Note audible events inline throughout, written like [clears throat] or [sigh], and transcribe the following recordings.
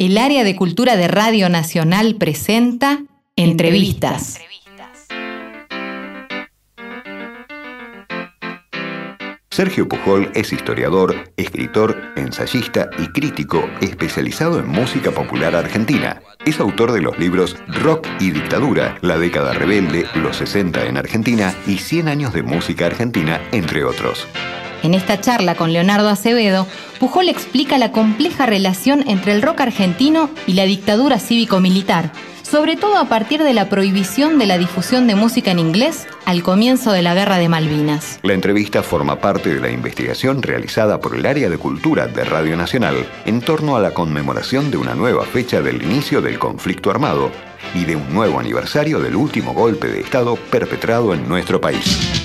El área de cultura de Radio Nacional presenta Entrevistas. Sergio Pujol es historiador, escritor, ensayista y crítico especializado en música popular argentina. Es autor de los libros Rock y Dictadura, La década rebelde, Los 60 en Argentina y 100 años de música argentina, entre otros. En esta charla con Leonardo Acevedo, Pujol explica la compleja relación entre el rock argentino y la dictadura cívico-militar, sobre todo a partir de la prohibición de la difusión de música en inglés al comienzo de la Guerra de Malvinas. La entrevista forma parte de la investigación realizada por el área de cultura de Radio Nacional en torno a la conmemoración de una nueva fecha del inicio del conflicto armado y de un nuevo aniversario del último golpe de Estado perpetrado en nuestro país.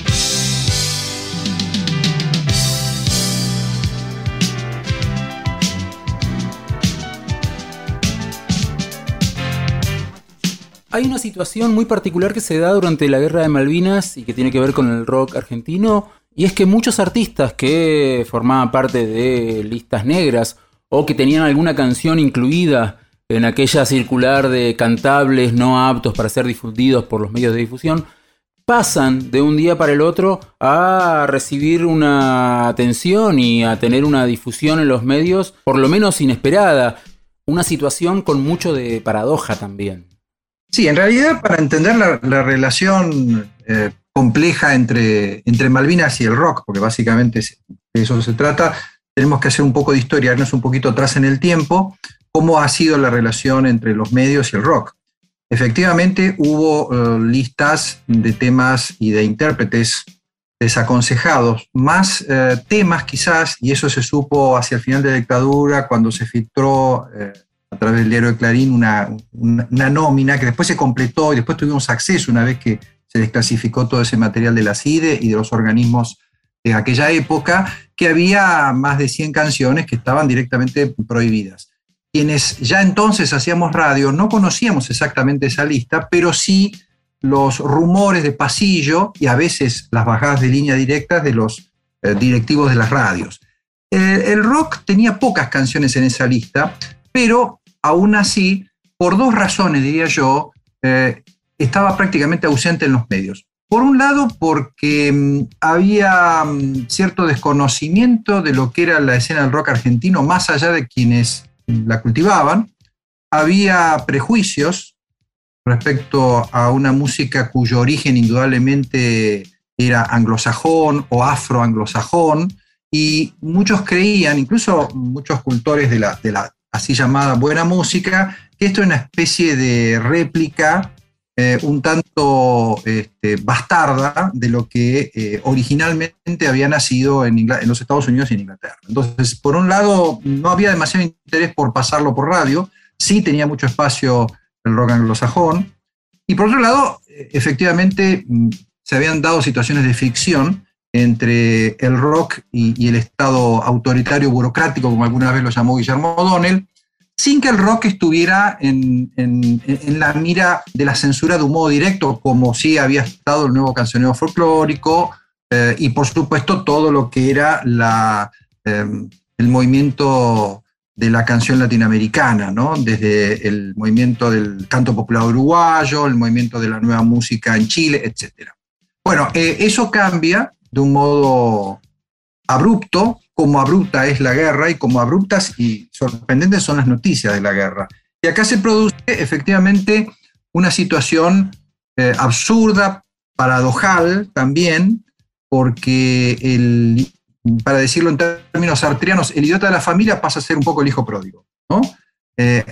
Hay una situación muy particular que se da durante la guerra de Malvinas y que tiene que ver con el rock argentino, y es que muchos artistas que formaban parte de listas negras o que tenían alguna canción incluida en aquella circular de cantables no aptos para ser difundidos por los medios de difusión, pasan de un día para el otro a recibir una atención y a tener una difusión en los medios por lo menos inesperada. Una situación con mucho de paradoja también. Sí, en realidad para entender la, relación eh, compleja entre, entre Malvinas y el rock, porque básicamente de eso se trata, tenemos que hacer un poco de historia, irnos un poquito atrás en el tiempo, cómo ha sido la relación entre los medios y el rock. Efectivamente, hubo eh, listas de temas y de intérpretes desaconsejados, más eh, temas quizás, y eso se supo hacia el final de la dictadura, cuando se filtró a través del diario de Clarín una, una, nómina que después se completó y después tuvimos acceso una vez que se desclasificó todo ese material de la CIDE y de los organismos de aquella época, que había más de 100 canciones que estaban directamente prohibidas. Quienes ya entonces hacíamos radio no conocíamos exactamente esa lista, pero sí los rumores de pasillo y a veces las bajadas de línea directas de los eh, directivos de las radios. el rock tenía pocas canciones en esa lista, pero aún así, por dos razones, diría yo, eh, estaba prácticamente ausente en los medios. Por un lado, porque mm, había mm, cierto desconocimiento de lo que era la escena del rock argentino, más allá de quienes la cultivaban. Había prejuicios respecto a una música cuyo origen indudablemente era anglosajón o afroanglosajón, y muchos creían, incluso muchos cultores de la, de la así llamada buena música, que esto es una especie de réplica eh, un tanto este, bastarda de lo que eh, originalmente había nacido en, en, los Estados Unidos y en Inglaterra. Entonces, por un lado, no había demasiado interés por pasarlo por radio, sí tenía mucho espacio el rock anglosajón, y por otro lado, efectivamente, mm, se habían dado situaciones de ficción entre el rock y, el Estado autoritario burocrático, como alguna vez lo llamó Guillermo O'Donnell, sin que el rock estuviera en, la mira de la censura de un modo directo, como sí había estado el nuevo cancionero folclórico eh, y por supuesto todo lo que era la, em, el movimiento de la canción latinoamericana, ¿no? desde el movimiento del canto popular uruguayo, el movimiento de la nueva música en Chile, etc. Bueno, eh, eso cambia de un modo abrupto, como abrupta es la guerra y como abruptas y sorprendentes son las noticias de la guerra. Y acá se produce efectivamente una situación eh, absurda, paradojal también, porque el, para decirlo en términos artrianos, el idiota de la familia pasa a ser un poco el hijo pródigo. ¿no? Eh,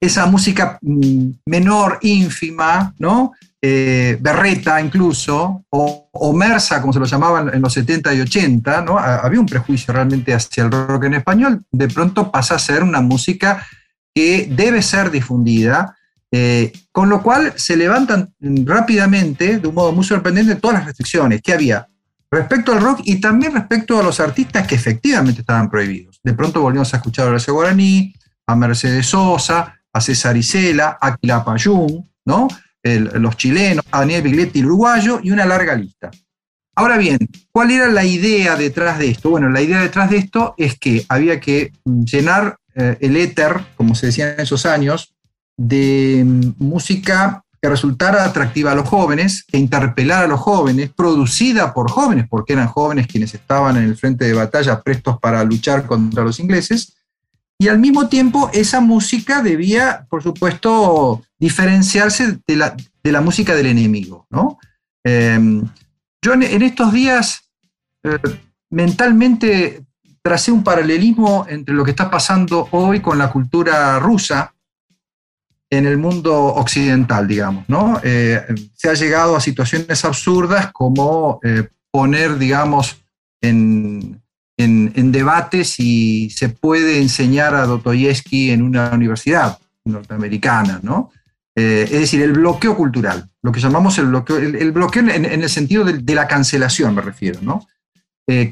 esa música mm, menor, ínfima, ¿no? Eh, berreta incluso, o, Mersa, como se lo llamaban en los 70 y 80, ¿no? había un prejuicio realmente hacia el rock en español, de pronto pasa a ser una música que debe ser difundida, eh, con lo cual se levantan rápidamente, de un modo muy sorprendente, todas las restricciones que había respecto al rock y también respecto a los artistas que efectivamente estaban prohibidos. De pronto volvimos a escuchar a Horacio Guaraní, a Mercedes Sosa, a César Isela, a Quilapayún, ¿no? Los chilenos, a Daniel Bigletti, el uruguayo, y una larga lista. Ahora bien, ¿cuál era la idea detrás de esto? Bueno, la idea detrás de esto es que había que llenar el éter, como se decía en esos años, de mm, música que resultara atractiva a los jóvenes, que interpelara a los jóvenes, producida por jóvenes, porque eran jóvenes quienes estaban en el frente de batalla prestos para luchar contra los ingleses, y al mismo tiempo esa música debía, por supuesto, diferenciarse de la, música del enemigo. ¿no? Em, yo en, estos días eh, mentalmente tracé un paralelismo entre lo que está pasando hoy con la cultura rusa, en el mundo occidental, digamos, ¿no? Eh, se ha llegado a situaciones absurdas como eh, poner, digamos, en, en, debate si se puede enseñar a Dostoyevsky en una universidad norteamericana, ¿no? Eh, es decir, el bloqueo cultural, lo que llamamos el bloqueo, el, bloqueo en, el sentido de, la cancelación, me refiero, ¿no?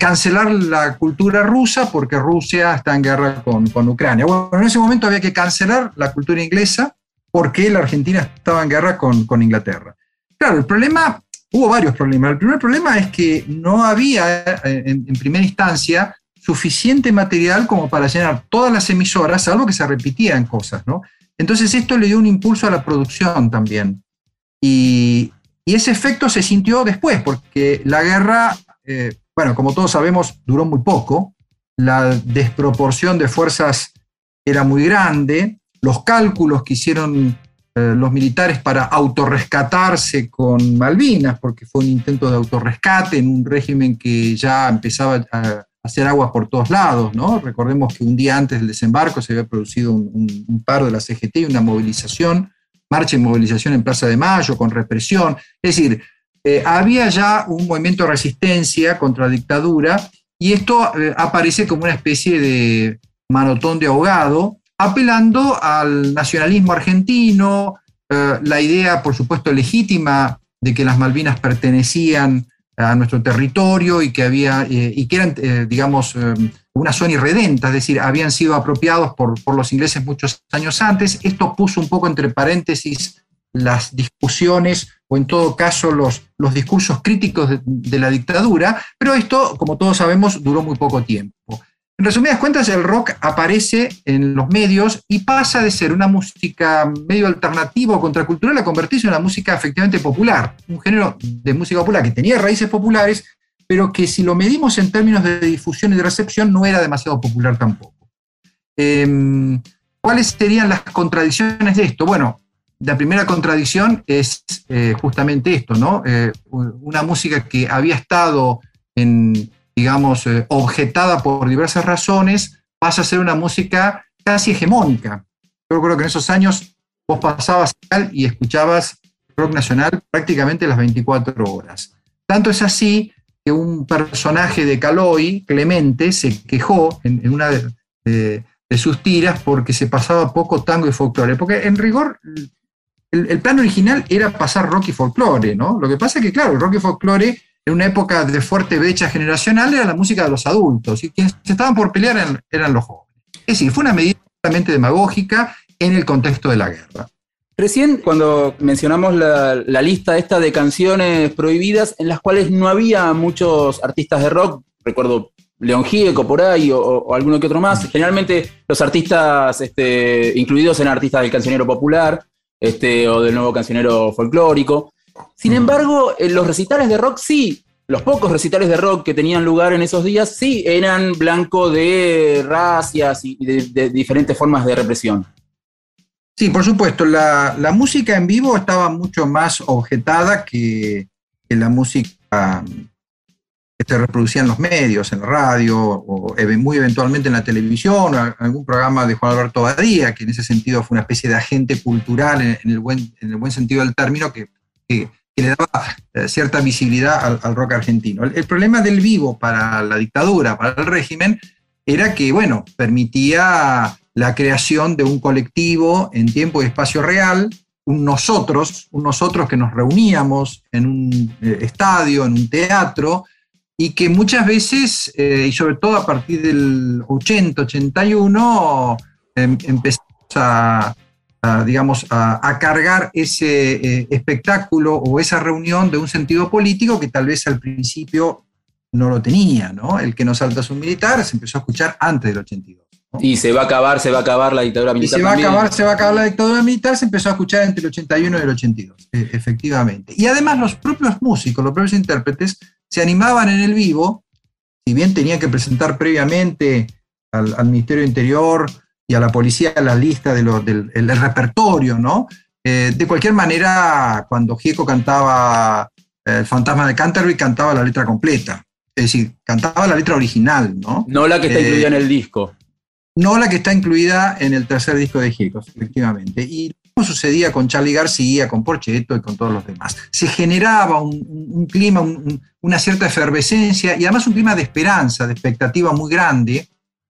cancelar la cultura rusa porque Rusia está en guerra con, con Ucrania. Bueno, en ese momento había que cancelar la cultura inglesa porque la Argentina estaba en guerra con, con Inglaterra. Claro, el problema, hubo varios problemas. El primer problema es que no había eh, en, primera instancia suficiente material como para llenar todas las emisoras, salvo que se repetían cosas, ¿no? Entonces esto le dio un impulso a la producción también. Y, ese efecto se sintió después, porque la guerra, eh, bueno, como todos sabemos, duró muy poco, la desproporción de fuerzas era muy grande, los cálculos que hicieron eh, los militares para autorrescatarse con Malvinas, porque fue un intento de autorrescate en un régimen que ya empezaba a hacer agua por todos lados, ¿no? Recordemos que un día antes del desembarco se había producido un, paro de la CGT y una movilización, marcha y movilización en Plaza de Mayo con represión. Es decir, eh, había ya un movimiento de resistencia contra la dictadura y esto eh, aparece como una especie de manotón de ahogado apelando al nacionalismo argentino, eh, la idea, por supuesto, legítima de que las Malvinas pertenecían a nuestro territorio y que, había, eh, y que eran, eh, digamos, una zona irredenta, es decir, habían sido apropiados por, los ingleses muchos años antes. Esto puso un poco entre paréntesis las discusiones o en todo caso los, los discursos críticos de la dictadura, pero esto, como todos sabemos, duró muy poco tiempo. En resumidas cuentas, el rock aparece en los medios y pasa de ser una música medio alternativa o contracultural a convertirse en una música efectivamente popular, un género de música popular que tenía raíces populares, pero que si lo medimos en términos de difusión y de recepción no era demasiado popular tampoco. Em, ¿Cuáles serían las contradicciones de esto? Bueno, la primera contradicción es eh, justamente esto, ¿no? Eh, una música que había estado en, digamos, eh, objetada por diversas razones, pasa a ser una música casi hegemónica. Yo creo que en esos años vos pasabas y escuchabas rock nacional prácticamente las 24 horas. Tanto es así que un personaje de Caloi, Clemente, se quejó en, una de, sus tiras porque se pasaba poco tango y folclore. Porque en rigor, el, el, plan original era pasar rock y folclore, ¿no? Lo que pasa es que, claro, el rock y folclore en una época de fuerte brecha generacional era la música de los adultos y quienes estaban por pelear eran, los jóvenes. Es decir, fue una medida totalmente demagógica en el contexto de la guerra. Recién cuando mencionamos la, lista esta de canciones prohibidas en las cuales no había muchos artistas de rock, recuerdo León Gieco por ahí o, alguno que otro más, generalmente los artistas este, incluidos en artistas del cancionero popular este, o del nuevo cancionero folclórico. Sin embargo, los recitales de rock sí, los pocos recitales de rock que tenían lugar en esos días sí eran blanco de racias y de, diferentes formas de represión. Sí, por supuesto, la, música en vivo estaba mucho más objetada que, la música que se reproducía en los medios, en la radio, o muy eventualmente en la televisión, o algún programa de Juan Alberto Badía, que en ese sentido fue una especie de agente cultural en, el, buen, en el buen sentido del término, que que, le daba eh, cierta visibilidad al, rock argentino. El, problema del vivo para la dictadura, para el régimen, era que, bueno, permitía la creación de un colectivo en tiempo y espacio real, un nosotros, un nosotros que nos reuníamos en un eh, estadio, en un teatro, y que muchas veces, eh, y sobre todo a partir del 80, 81, em, empezamos a, digamos, a, cargar ese eh, espectáculo o esa reunión de un sentido político que tal vez al principio no lo tenía, ¿no? El que no salta un militar se empezó a escuchar antes del 82. Y se va a acabar, se va a acabar la dictadura militar. Y se va a acabar, se va a acabar la dictadura militar, se empezó a escuchar entre el 81 y el 82, e, efectivamente. Y además los propios músicos, los propios intérpretes, se animaban en el vivo, si bien tenían que presentar previamente al, Ministerio de Interior y a la policía la lista de del el repertorio, ¿no? Eh, de cualquier manera, cuando Gieco cantaba eh, El fantasma de Canterbury, cantaba la letra completa. Es decir, cantaba la letra original, ¿no? No la que está incluida en el disco. No la que está incluida en el tercer disco de Gieco, efectivamente. Y como sucedía con Charlie García, con Porchetto y con todos los demás. Se generaba un, clima, una cierta efervescencia y además un clima de esperanza, de expectativa muy grande,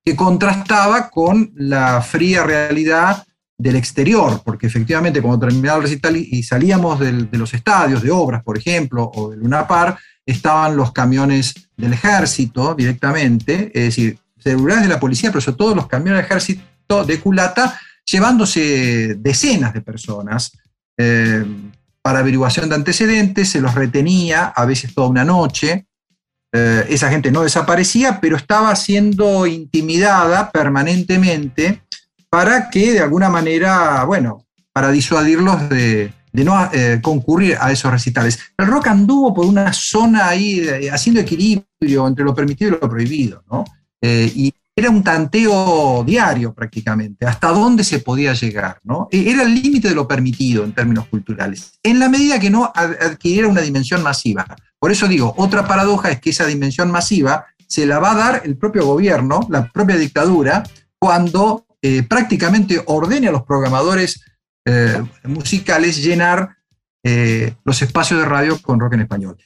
que contrastaba con la fría realidad del exterior, porque efectivamente cuando terminaba el recital y salíamos de los estadios, de obras, por ejemplo, o de Luna Par, estaban los camiones del ejército directamente, es decir, celulares de la policía, pero sobre todo los camiones del ejército de culata, llevándose decenas de personas eh, para averiguación de antecedentes, se los retenía, a veces toda una noche. Eh, esa gente no desaparecía, pero estaba siendo intimidada permanentemente para que de alguna manera, bueno, para disuadirlos de, no eh, concurrir a esos recitales. El rock anduvo por una zona ahí haciendo equilibrio entre lo permitido y lo prohibido, ¿no? y era un tanteo diario prácticamente, hasta dónde se podía llegar, ¿no? E, era el límite de lo permitido en términos culturales, en la medida que no adquiriera una dimensión masiva. Por eso digo, otra paradoja es que esa dimensión masiva se la va a dar el propio gobierno, la propia dictadura, cuando eh, prácticamente ordene a los programadores eh, musicales llenar eh, los espacios de radio con rock en español.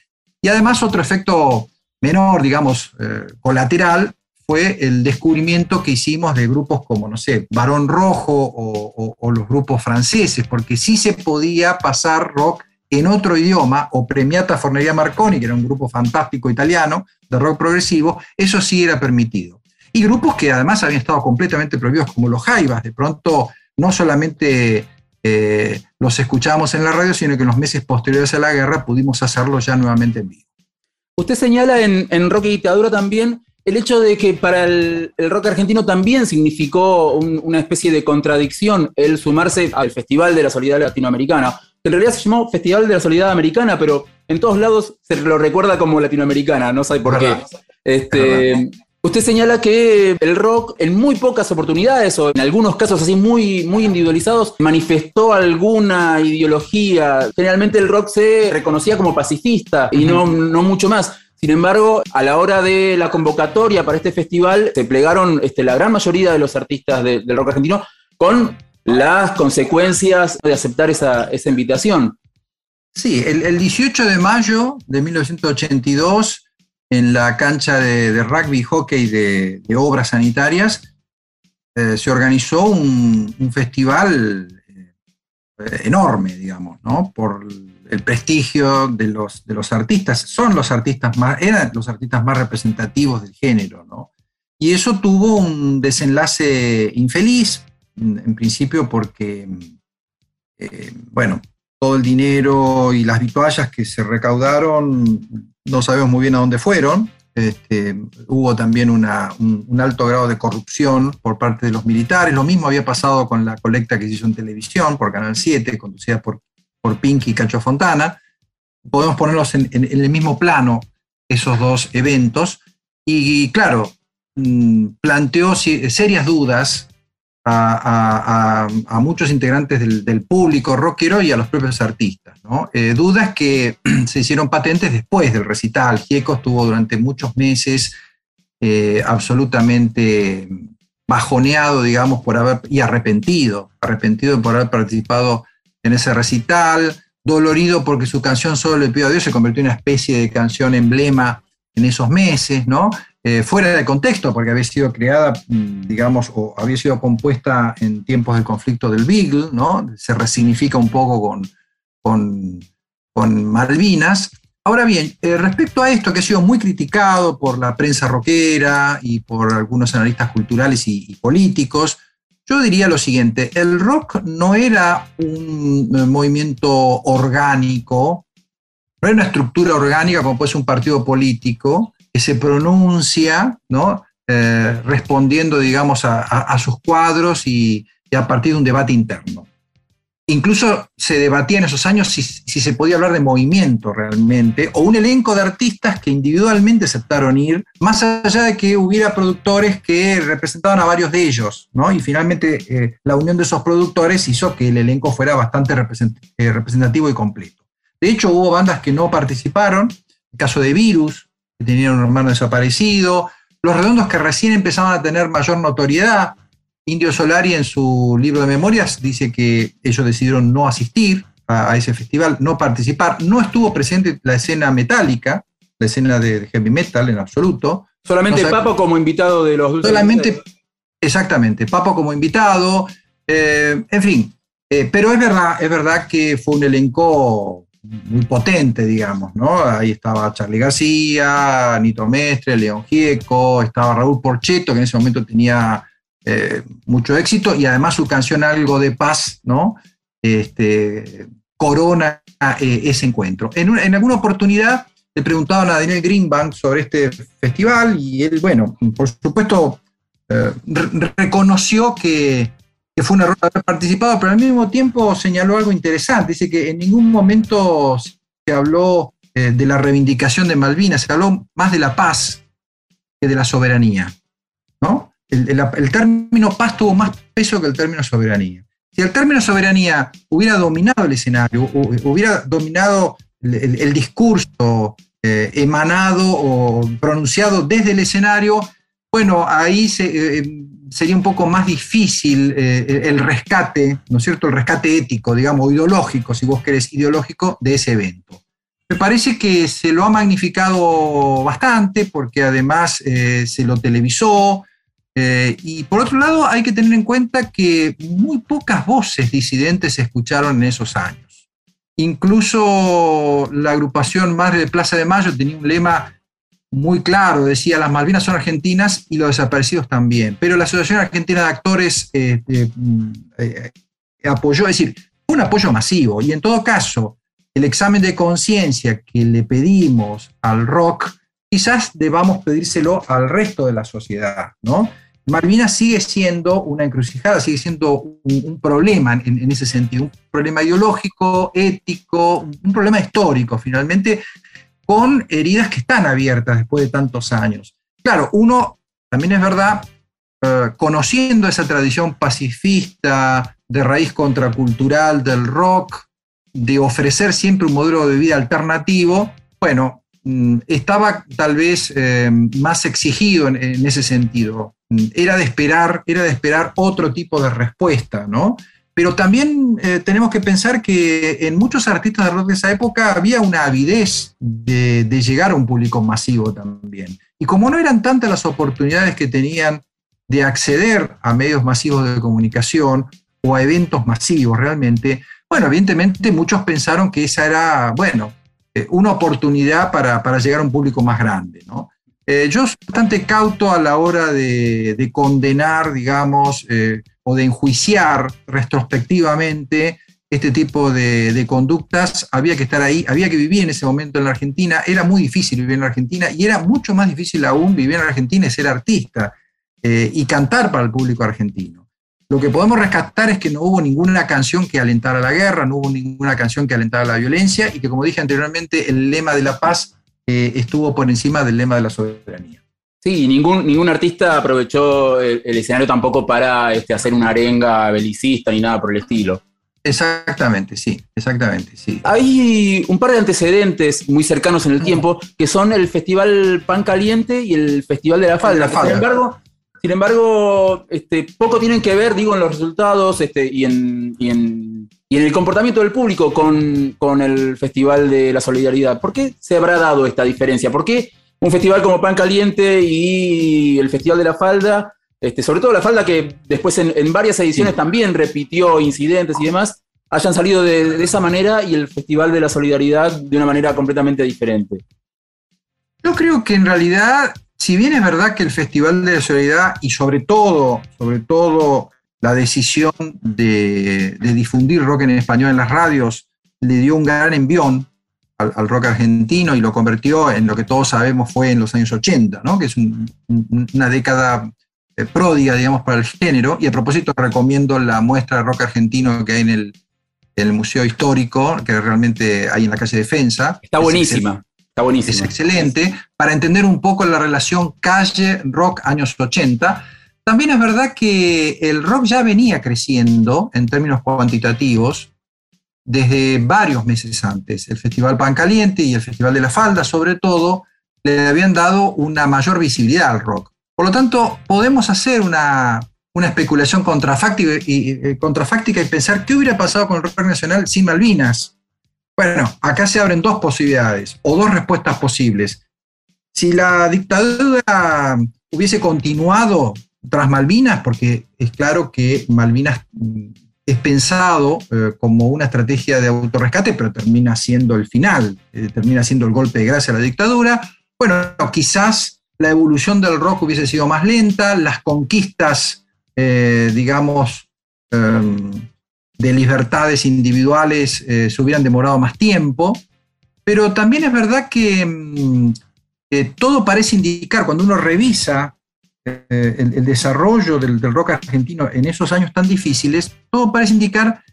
Y además otro efecto menor, digamos, colateral, fue el descubrimiento que hicimos de grupos como, no sé, Barón Rojo o, los grupos franceses, porque sí se podía pasar rock en otro idioma, o Premiata Fornería Marconi, que era un grupo fantástico italiano de rock progresivo, eso sí era permitido. Y grupos que además habían estado completamente prohibidos, como los Jaivas, de pronto no solamente eh, los escuchábamos en la radio, sino que en los meses posteriores a la guerra pudimos hacerlo ya nuevamente en vivo. Usted señala en, en Rock y Dictadura también el hecho de que para el, rock argentino también significó una especie de contradicción el sumarse al Festival de la Solidaridad Latinoamericana, que en realidad se llamó Festival de la Solidaridad Americana, pero en todos lados se lo recuerda como latinoamericana, no sabe por qué. Este, usted señala que el rock en muy pocas oportunidades o en algunos casos así muy, muy individualizados manifestó alguna ideología. Generalmente el rock se reconocía como pacifista y no, no mucho más. Sin embargo, a la hora de la convocatoria para este festival, se plegaron este, la gran mayoría de los artistas del rock argentino con las consecuencias de aceptar esa, invitación. Sí, el, 18 de mayo de 1982, en la cancha de, rugby hockey de, obras sanitarias, eh, se organizó un, festival eh, enorme, digamos, ¿no? Por el prestigio de los, de los artistas. Son los artistas más, eran los artistas más representativos del género, ¿no? Y eso tuvo un desenlace infeliz, en principio porque, eh, bueno, todo el dinero y las vituallas que se recaudaron, no sabemos muy bien a dónde fueron. Este, hubo también un, un, alto grado de corrupción por parte de los militares. Lo mismo había pasado con la colecta que se hizo en televisión por Canal 7, conducida por por Pinky y Cacho Fontana. Podemos ponerlos en, el mismo plano esos dos eventos. Y, claro, mm, planteó serias dudas a, muchos integrantes del, público rockero y a los propios artistas. Eh, dudas que [clears throat] se hicieron patentes después del recital. Gieco estuvo durante muchos meses eh, absolutamente bajoneado, digamos, por haber, y arrepentido, arrepentido por haber participado en ese recital, dolorido porque su canción Solo le pido a Dios se convirtió en una especie de canción emblema en esos meses, ¿no? Eh, fuera de contexto, porque había sido creada, mm, digamos, o había sido compuesta en tiempos del conflicto del Beagle, ¿no? Se resignifica un poco con, con, con Malvinas. Ahora bien, eh, respecto a esto que ha sido muy criticado por la prensa rockera y por algunos analistas culturales y políticos, yo diría lo siguiente, el rock no era un eh, movimiento orgánico, no era una estructura orgánica como puede ser un partido político, que se pronuncia, ¿no? eh, respondiendo, digamos, a, sus cuadros y, a partir de un debate interno. Incluso se debatía en esos años si, se podía hablar de movimiento realmente, o un elenco de artistas que individualmente aceptaron ir, más allá de que hubiera productores que representaban a varios de ellos, ¿no? Y finalmente eh, la unión de esos productores hizo que el elenco fuera bastante eh, representativo y completo. De hecho, hubo bandas que no participaron, el caso de Virus, que tenían un hermano desaparecido, Los Redondos que recién empezaban a tener mayor notoriedad, Indio Solari en su libro de memorias dice que ellos decidieron no asistir a, ese festival, no participar. No estuvo presente la escena metálica, la escena de, heavy metal en absoluto. Solamente Papo como invitado de los Solamente, exactamente, Papo como invitado. Eh, en fin, eh, pero es verdad, es verdad que fue un elenco muy potente, digamos, ¿no? Ahí estaba Charlie García, Nito Mestre, León Gieco, estaba Raúl Porcheto, que en ese momento tenía eh, mucho éxito y además su canción Algo de Paz, ¿no? Este, corona eh, ese encuentro. En, alguna oportunidad le preguntaban a Daniel Greenbank sobre este festival y él, bueno, por supuesto, eh, reconoció que, fue un error haber participado, pero al mismo tiempo señaló algo interesante. Dice que en ningún momento se habló de la reivindicación de Malvinas, se habló más de la paz que de la soberanía. El, término paz tuvo más peso que el término soberanía. Si el término soberanía hubiera dominado el escenario, hubiera dominado el, discurso eh, emanado o pronunciado desde el escenario, bueno, ahí eh, sería un poco más difícil eh, el rescate, ¿no es cierto? El rescate ético, digamos, ideológico, si vos querés, ideológico de ese evento. Me parece que se lo ha magnificado bastante porque además se lo televisó, eh, y por otro lado, hay que tener en cuenta que muy pocas voces disidentes se escucharon en esos años. Incluso la agrupación Madre de Plaza de Mayo tenía un lema muy claro, decía las Malvinas son argentinas y los desaparecidos también. Pero la Asociación Argentina de Actores este, mm, eh, apoyó, es decir, un apoyo masivo. Y en todo caso, el examen de conciencia que le pedimos al rock, quizás debamos pedírselo al resto de la sociedad, ¿no? Malvinas sigue siendo una encrucijada, sigue siendo un, problema en, ese sentido, un problema ideológico, ético, un problema histórico finalmente, con heridas que están abiertas después de tantos años. Claro, uno, también es verdad, eh, conociendo esa tradición pacifista, de raíz contracultural del rock, de ofrecer siempre un modelo de vida alternativo, bueno, estaba tal vez eh, más exigido en ese sentido era de esperar, era de esperar otro tipo de respuesta, ¿no? Pero también eh, tenemos que pensar que en muchos artistas de rock de esa época había una avidez de, llegar a un público masivo también. Y como no eran tantas las oportunidades que tenían de acceder a medios masivos de comunicación o a eventos masivos realmente, bueno, evidentemente muchos pensaron que esa era, bueno, eh, una oportunidad para, para llegar a un público más grande, ¿no? Eh, yo soy bastante cauto a la hora de, condenar, digamos, eh, o de enjuiciar retrospectivamente este tipo de, conductas. Había que estar ahí, había que vivir en ese momento en la Argentina. Era muy difícil vivir en la Argentina y era mucho más difícil aún vivir en la Argentina y ser artista y cantar para el público argentino. Lo que podemos rescatar es que no hubo ninguna canción que alentara la guerra, no hubo ninguna canción que alentara la violencia y que, como dije anteriormente, el lema de la paz estuvo por encima del lema de la soberanía. Sí, ningún, ningún artista aprovechó el, escenario tampoco para este, hacer una arenga belicista ni nada por el estilo. Exactamente, sí, exactamente, sí. Hay un par de antecedentes muy cercanos en el tiempo que son el Festival Pan Caliente y el Festival de la Falda. Sin embargo, sin embargo este, poco tienen que ver, digo, en los resultados este, y, en, y en y en el comportamiento del público con, el Festival de la Solidaridad, ¿por qué se habrá dado esta diferencia? ¿Por qué un festival como Pan Caliente y el Festival de la Falda, este, sobre todo la Falda que después en, varias ediciones también repitió incidentes y demás, hayan salido de, esa manera y el Festival de la Solidaridad de una manera completamente diferente? Yo creo que en realidad, si bien es verdad que el Festival de la Solidaridad y sobre todo, sobre todo la decisión de, difundir rock en español en las radios le dio un gran envión al, rock argentino y lo convirtió en lo que todos sabemos fue en los años 80, ¿no? que es una década eh, pródiga, digamos, para el género. Y a propósito, recomiendo la muestra de rock argentino que hay en el, Museo Histórico, que realmente hay en la calle Defensa. Está buenísima. Está buenísima. Es excelente para entender un poco la relación calle-rock años 80. También es verdad que el rock ya venía creciendo en términos cuantitativos desde varios meses antes. El Festival Pan Caliente y el Festival de la Falda, sobre todo, le habían dado una mayor visibilidad al rock. Por lo tanto, podemos hacer una, especulación contrafáctica eh, contrafáctica y pensar qué hubiera pasado con el rock nacional sin Malvinas. Bueno, acá se abren dos posibilidades o dos respuestas posibles. Si la dictadura hubiese continuado tras Malvinas, porque es claro que Malvinas es pensado eh, como una estrategia de autorrescate, pero termina siendo el final, eh, termina siendo el golpe de gracia a la dictadura. Bueno, quizás la evolución del rock hubiese sido más lenta, las conquistas, eh, digamos, em, de libertades individuales se hubieran demorado más tiempo, pero también es verdad que mm, todo parece indicar, cuando uno revisa eh, el, desarrollo del, rock argentino en esos años tan difíciles, todo parece indicar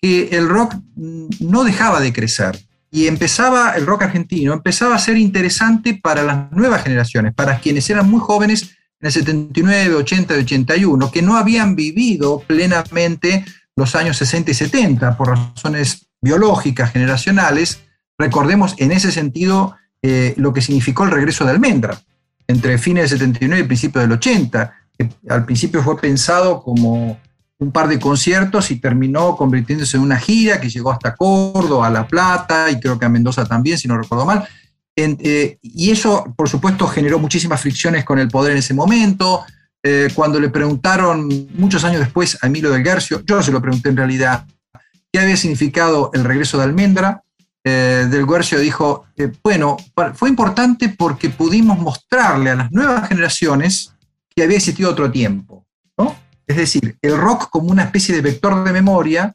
que el rock no dejaba de crecer. Y empezaba, el rock argentino empezaba a ser interesante para las nuevas generaciones, para quienes eran muy jóvenes en el 79, 80 y 81, que no habían vivido plenamente los años 60 y 70 por razones biológicas, generacionales. Recordemos en ese sentido eh, lo que significó el regreso de Almendra entre fines del 79 y principios del 80, que al principio fue pensado como un par de conciertos y terminó convirtiéndose en una gira que llegó hasta Córdoba, a La Plata y creo que a Mendoza también, si no recuerdo mal. Eh, y eso, por supuesto, generó muchísimas fricciones con el poder en ese momento. Eh, cuando le preguntaron muchos años después a Emilio del Garcio, yo se lo pregunté en realidad, qué había significado el regreso de Almendra, eh, del Guercio dijo, eh, bueno, fue importante porque pudimos mostrarle a las nuevas generaciones que había existido otro tiempo. ¿no? Es decir, el rock como una especie de vector de memoria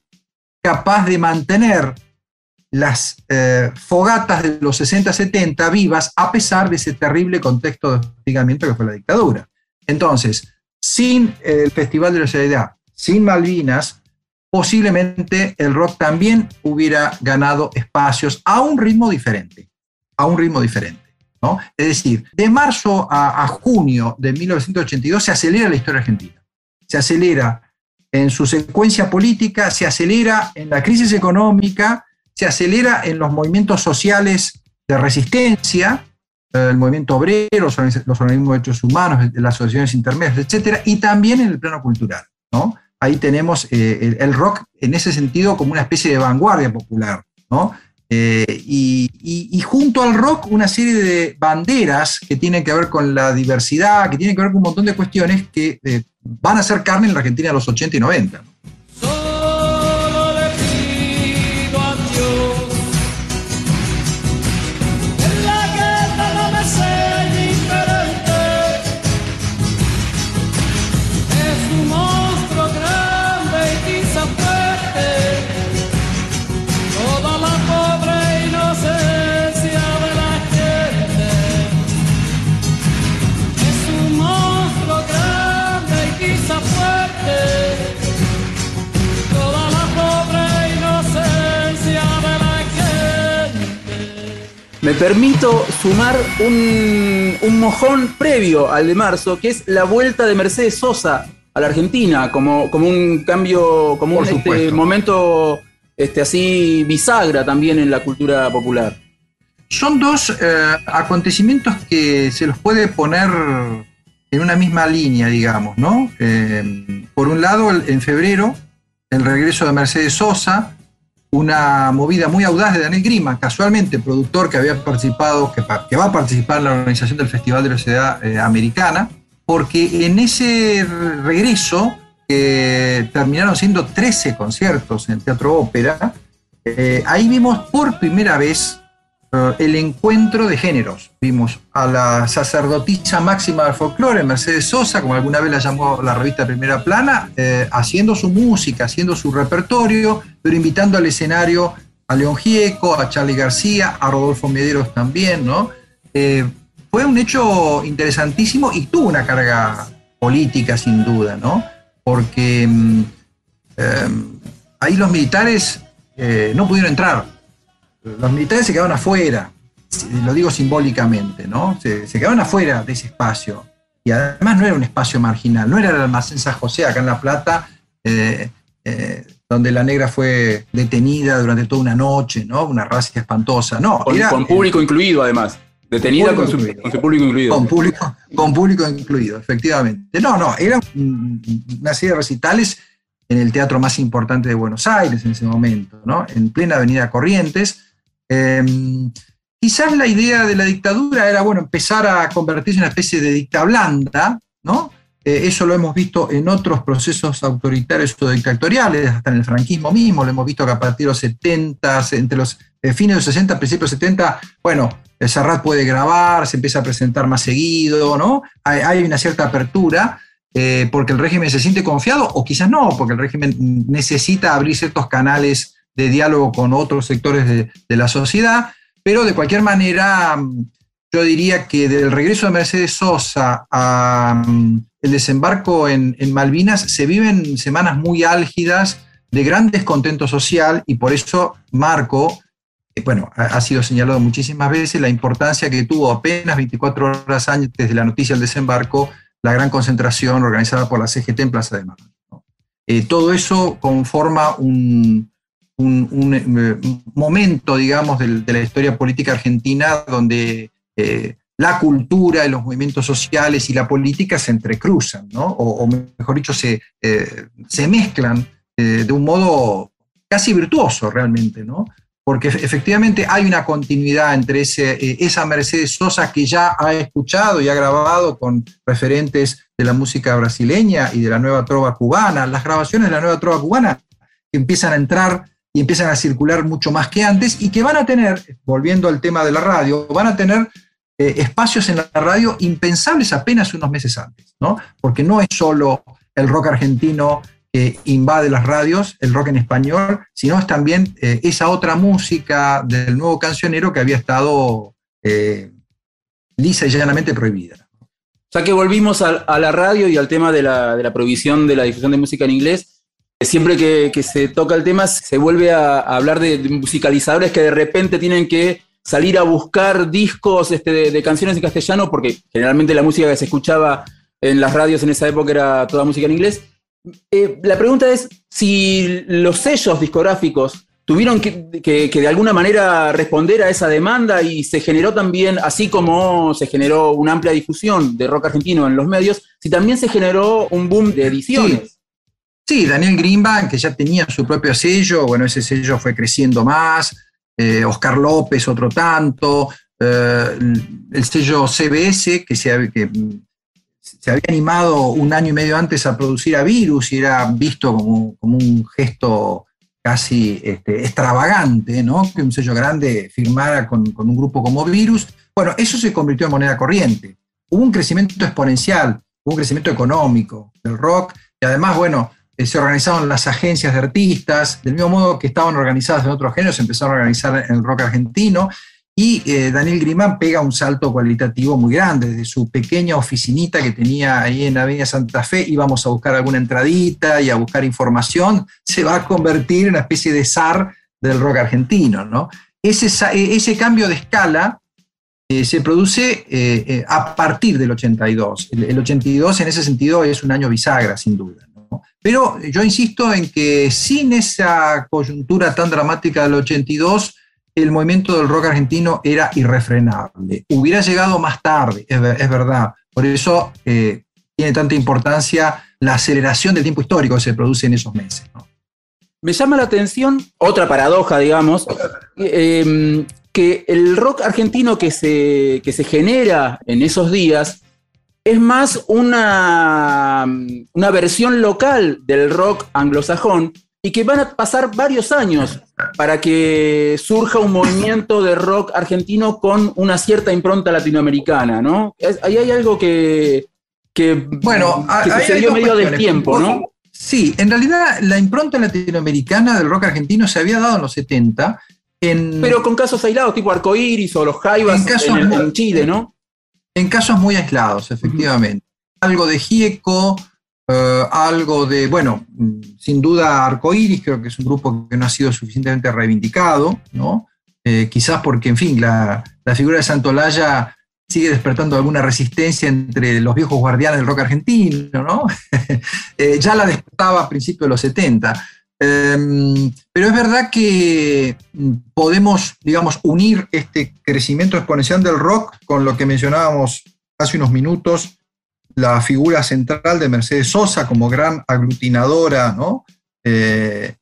capaz de mantener las fogatas de los 60-70 vivas a pesar de ese terrible contexto de hostigamiento que fue la dictadura. Entonces, sin el Festival de la Solidaridad, sin Malvinas, posiblemente el rock también hubiera ganado espacios a un ritmo diferente, a un ritmo diferente. ¿no? Es decir, de marzo a, junio de 1982 se acelera la historia argentina, se acelera en su secuencia política, se acelera en la crisis económica, se acelera en los movimientos sociales de resistencia, el movimiento obrero, los, organismos de derechos humanos, las asociaciones intermedias, etcétera, y también en el plano cultural. ¿no? ahí tenemos eh, el, rock en ese sentido como una especie de vanguardia popular, ¿no? Eh, y, junto al rock una serie de banderas que tienen que ver con la diversidad, que tienen que ver con un montón de cuestiones que eh, van a ser carne en la Argentina de los 80 y 90. Me permito sumar un, mojón previo al de marzo, que es la vuelta de Mercedes Sosa a la Argentina, como, como un cambio, como un este, momento este, así bisagra también en la cultura popular. Son dos eh, acontecimientos que se los puede poner en una misma línea, digamos, ¿no? Eh, por un lado, en febrero, el regreso de Mercedes Sosa, una movida muy audaz de Daniel Grima, casualmente productor que había participado, que, que, va a participar en la organización del Festival de la Sociedad eh, Americana, porque en ese regreso, que terminaron siendo 13 conciertos en el Teatro Ópera, eh, ahí vimos por primera vez eh, el encuentro de géneros. Vimos a la sacerdotisa máxima del folclore, Mercedes Sosa, como alguna vez la llamó la revista Primera Plana, eh, haciendo su música, haciendo su repertorio, pero invitando al escenario a León Gieco, a Charlie García, a Rodolfo Mederos también, ¿no? Eh, fue un hecho interesantísimo y tuvo una carga política sin duda, ¿no? Porque mm, ahí los militares eh, no pudieron entrar. Los militares se quedaron afuera, lo digo simbólicamente, ¿no? Se, quedaron afuera de ese espacio. Y además no era un espacio marginal, no era el almacén San José acá en La Plata, eh, eh, donde la negra fue detenida durante toda una noche, ¿no? Una raza espantosa. No, con, público incluido además. Detenida con, su, público incluido. Con público, con público incluido, efectivamente. No, no, era una serie de recitales en el teatro más importante de Buenos Aires en ese momento, ¿no? En plena avenida Corrientes. Em, quizás la idea de la dictadura era, bueno, empezar a convertirse en una especie de dicta blanda, ¿no? Eh, eso lo hemos visto en otros procesos autoritarios o dictatoriales, hasta en el franquismo mismo, lo hemos visto que a partir de los 70, entre los eh, fines de los 60, principios de los 70, bueno, el Serrat puede grabar, se empieza a presentar más seguido, ¿no? Hay, una cierta apertura. Eh, porque el régimen se siente confiado o quizás no, porque el régimen necesita abrir ciertos canales de diálogo con otros sectores de, la sociedad, pero de cualquier manera yo diría que del regreso de Mercedes Sosa a, el desembarco en, Malvinas se viven semanas muy álgidas de gran descontento social y por eso Marco, eh, bueno, ha, sido señalado muchísimas veces la importancia que tuvo apenas 24 horas antes de la noticia del desembarco la gran concentración organizada por la CGT en Plaza de Mayo. Eh, todo eso conforma un, eh, momento, digamos, de, la historia política argentina donde la cultura y los movimientos sociales y la política se entrecruzan, ¿no? o, mejor dicho, se, eh, se mezclan eh, de un modo casi virtuoso realmente, ¿no? porque efectivamente hay una continuidad entre eh, esa Mercedes Sosa que ya ha escuchado y ha grabado con referentes de la música brasileña y de la nueva trova cubana, las grabaciones de la nueva trova cubana que empiezan a entrar y empiezan a circular mucho más que antes y que van a tener, volviendo al tema de la radio, van a tener eh, espacios en la radio impensables apenas unos meses antes, ¿no? Porque no es solo el rock argentino que invade las radios, el rock en español, sino es también eh, esa otra música del nuevo cancionero que había estado eh, lisa y llanamente prohibida. O sea que volvimos a, la radio y al tema de la, prohibición de la difusión de música en inglés. Siempre que, se toca el tema se vuelve a, hablar de musicalizadores que de repente tienen que salir a buscar discos este, de, canciones en castellano, porque generalmente la música que se escuchaba en las radios en esa época era toda música en inglés. Eh, la pregunta es si los sellos discográficos tuvieron que, de alguna manera responder a esa demanda y se generó también, así como se generó una amplia difusión de rock argentino en los medios, si también se generó un boom de ediciones. Daniel Greenbank, que ya tenía su propio sello, bueno, ese sello fue creciendo más, eh, Oscar López, otro tanto, eh, el sello CBS, que se, había animado un año y medio antes a producir a Virus y era visto como, un gesto casi este, extravagante, ¿no? que un sello grande firmara con, con un grupo como Virus. Bueno, eso se convirtió en moneda corriente. Hubo un crecimiento exponencial, hubo un crecimiento económico del rock, y además, bueno, se organizaban las agencias de artistas, del mismo modo que estaban organizadas en otros géneros, se empezaron a organizar en el rock argentino, y eh, Daniel Grimán pega un salto cualitativo muy grande, desde su pequeña oficinita que tenía ahí en Avenida Santa Fe, íbamos a buscar alguna entradita y a buscar información, se va a convertir en una especie de zar del rock argentino. ¿no? Ese, ese cambio de escala eh, se produce a partir del 82. El, el, 82 en ese sentido es un año bisagra, sin duda. Pero yo insisto en que sin esa coyuntura tan dramática del 82, el movimiento del rock argentino era irrefrenable. Hubiera llegado más tarde, es, verdad. Por eso eh, tiene tanta importancia la aceleración del tiempo histórico que se produce en esos meses. Me llama la atención, otra paradoja, digamos, eh, que el rock argentino que se, que se genera en esos días es más una, una versión local del rock anglosajón y que van a pasar varios años para que surja un movimiento de rock argentino con una cierta impronta latinoamericana, ¿no? Ahí hay algo que, bueno, que sucedió medio del tiempo, ¿no? Sí, en realidad la impronta latinoamericana del rock argentino se había dado en los 70 Pero con casos aislados, tipo arcoíris o los jaivas en, Chile, ¿no? En casos muy aislados, efectivamente. Algo de Gieco, eh, algo de, bueno, sin duda arcoíris, creo que es un grupo que no ha sido suficientemente reivindicado, ¿no? Eh, quizás porque, en fin, la, figura de Santolaya sigue despertando alguna resistencia entre los viejos guardianes del rock argentino, ¿no? [laughs] Eh, ya la despertaba a principios de los 70. Em, pero es verdad que podemos, digamos, unir este crecimiento exponencial del rock con lo que mencionábamos hace unos minutos, la figura central de Mercedes Sosa como gran aglutinadora, ¿no? Eh,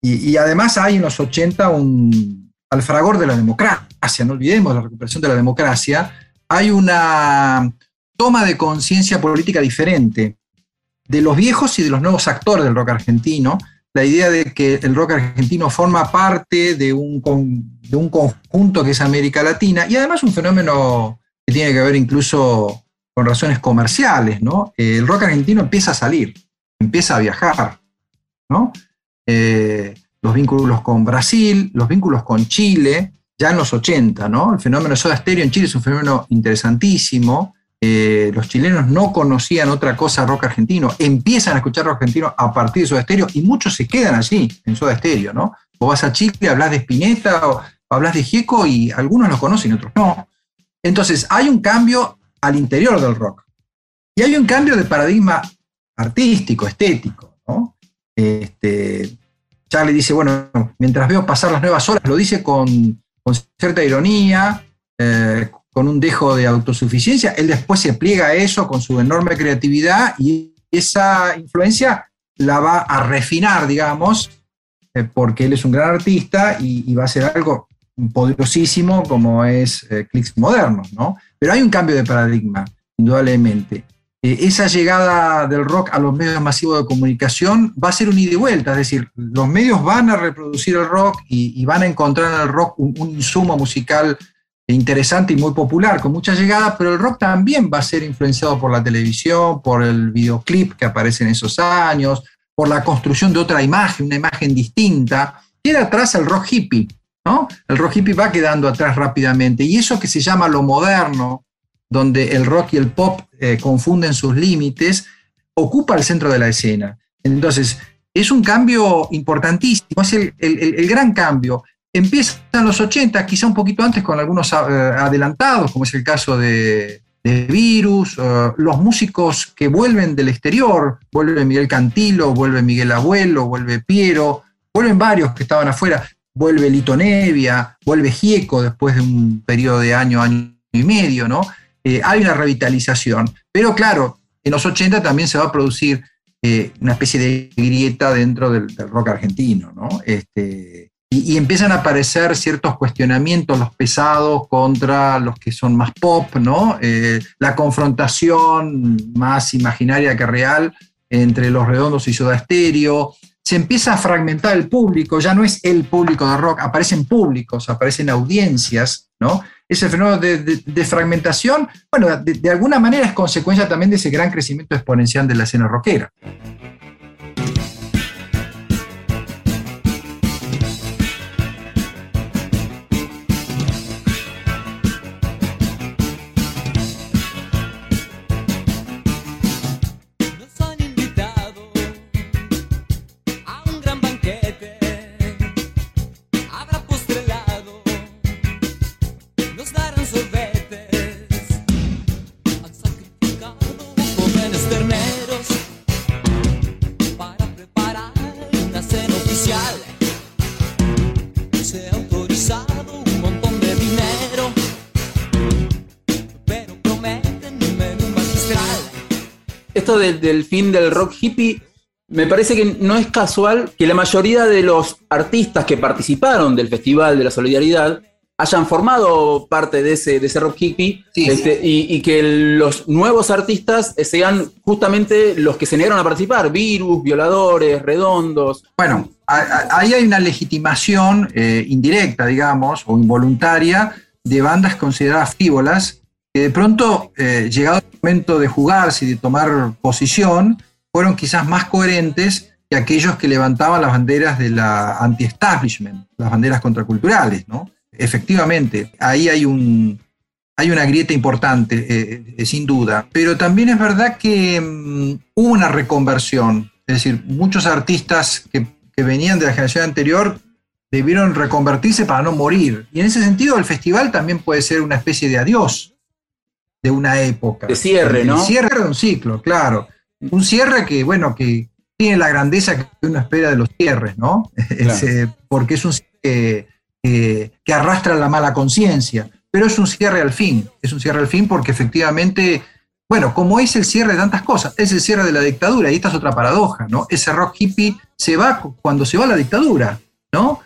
y, y, además hay en los 80 un, al fragor de la democracia, no olvidemos la recuperación de la democracia, hay una toma de conciencia política diferente de los viejos y de los nuevos actores del rock argentino, la idea de que el rock argentino forma parte de un, de un conjunto que es América Latina y además un fenómeno que tiene que ver incluso con razones comerciales, ¿no? El rock argentino empieza a salir, empieza a viajar, ¿no? Eh, los vínculos con Brasil, los vínculos con Chile, ya en los 80, ¿no? El fenómeno Soda Stereo en Chile es un fenómeno interesantísimo. Eh, los chilenos no conocían otra cosa rock argentino, empiezan a escuchar rock argentino a partir de Soda Stereo y muchos se quedan allí, en Soda Stereo, ¿no? O vas a Chile, hablas de Spinetta o hablas de Gieco y algunos los conocen, otros no. Entonces, hay un cambio al interior del rock. Y hay un cambio de paradigma artístico, estético, ¿no? Este, Charlie dice, bueno, mientras veo pasar las nuevas olas, lo dice con, cierta ironía, eh, con un dejo de autosuficiencia, él después se pliega a eso con su enorme creatividad y esa influencia la va a refinar, digamos, eh, porque él es un gran artista y, va a ser algo poderosísimo como es eh, Clicks Modernos, ¿no? Pero hay un cambio de paradigma, indudablemente. Eh, esa llegada del rock a los medios masivos de comunicación va a ser un ida y vuelta, es decir, los medios van a reproducir el rock y, van a encontrar en el rock un, insumo musical interesante y muy popular, con mucha llegada, pero el rock también va a ser influenciado por la televisión, por el videoclip que aparece en esos años, por la construcción de otra imagen, una imagen distinta. Queda atrás el rock hippie, ¿no? El rock hippie va quedando atrás rápidamente, y eso que se llama lo moderno, donde el rock y el pop eh, confunden sus límites, ocupa el centro de la escena. Entonces, es un cambio importantísimo, es el, gran cambio. Empieza en los 80, quizá un poquito antes con algunos eh, adelantados, como es el caso de, Virus, eh, los músicos que vuelven del exterior, vuelve Miguel Cantilo, vuelve Miguel Abuelo, vuelve Piero, vuelven varios que estaban afuera, vuelve Lito Nevia, vuelve Gieco después de un periodo de año, año y medio, ¿no? Eh, hay una revitalización, pero claro, en los 80 también se va a producir una especie de grieta dentro del, rock argentino, ¿no? Este, y, empiezan a aparecer ciertos cuestionamientos, los pesados contra los que son más pop, ¿no? Eh, la confrontación más imaginaria que real entre los redondos y Soda Stereo. Se empieza a fragmentar el público, ya no es el público de rock, aparecen públicos, aparecen audiencias, ¿no? ese fenómeno de, fragmentación, bueno, de, alguna manera es consecuencia también de ese gran crecimiento exponencial de la escena rockera. Del fin del rock hippie, me parece que no es casual que la mayoría de los artistas que participaron del Festival de la Solidaridad hayan formado parte de ese, de ese rock hippie este, Y, que los nuevos artistas sean justamente los que se negaron a participar, virus, violadores, redondos. Bueno, ahí hay una legitimación eh, indirecta, digamos, o involuntaria de bandas consideradas frívolas que de pronto, eh, llegado el momento de jugarse y de tomar posición, fueron quizás más coherentes que aquellos que levantaban las banderas de la anti-establishment, las banderas contraculturales, ¿no? Efectivamente, ahí hay, un, hay una grieta importante, eh, eh, sin duda, pero también es verdad que mm, hubo una reconversión, es decir, muchos artistas que, que venían de la generación anterior debieron reconvertirse para no morir. Y en ese sentido el festival también puede ser una especie de adiós de una época. De cierre, ¿no? El cierre de un ciclo, claro. Un cierre que, bueno, que tiene la grandeza que uno espera de los cierres, ¿no? [laughs] Eh, porque es un cierre que, arrastra la mala conciencia, pero es un cierre al fin, es un cierre al fin porque efectivamente, bueno, como es el cierre de tantas cosas, es el cierre de la dictadura, y esta es otra paradoja, ¿no? Ese rock hippie se va cuando se va la dictadura, ¿no?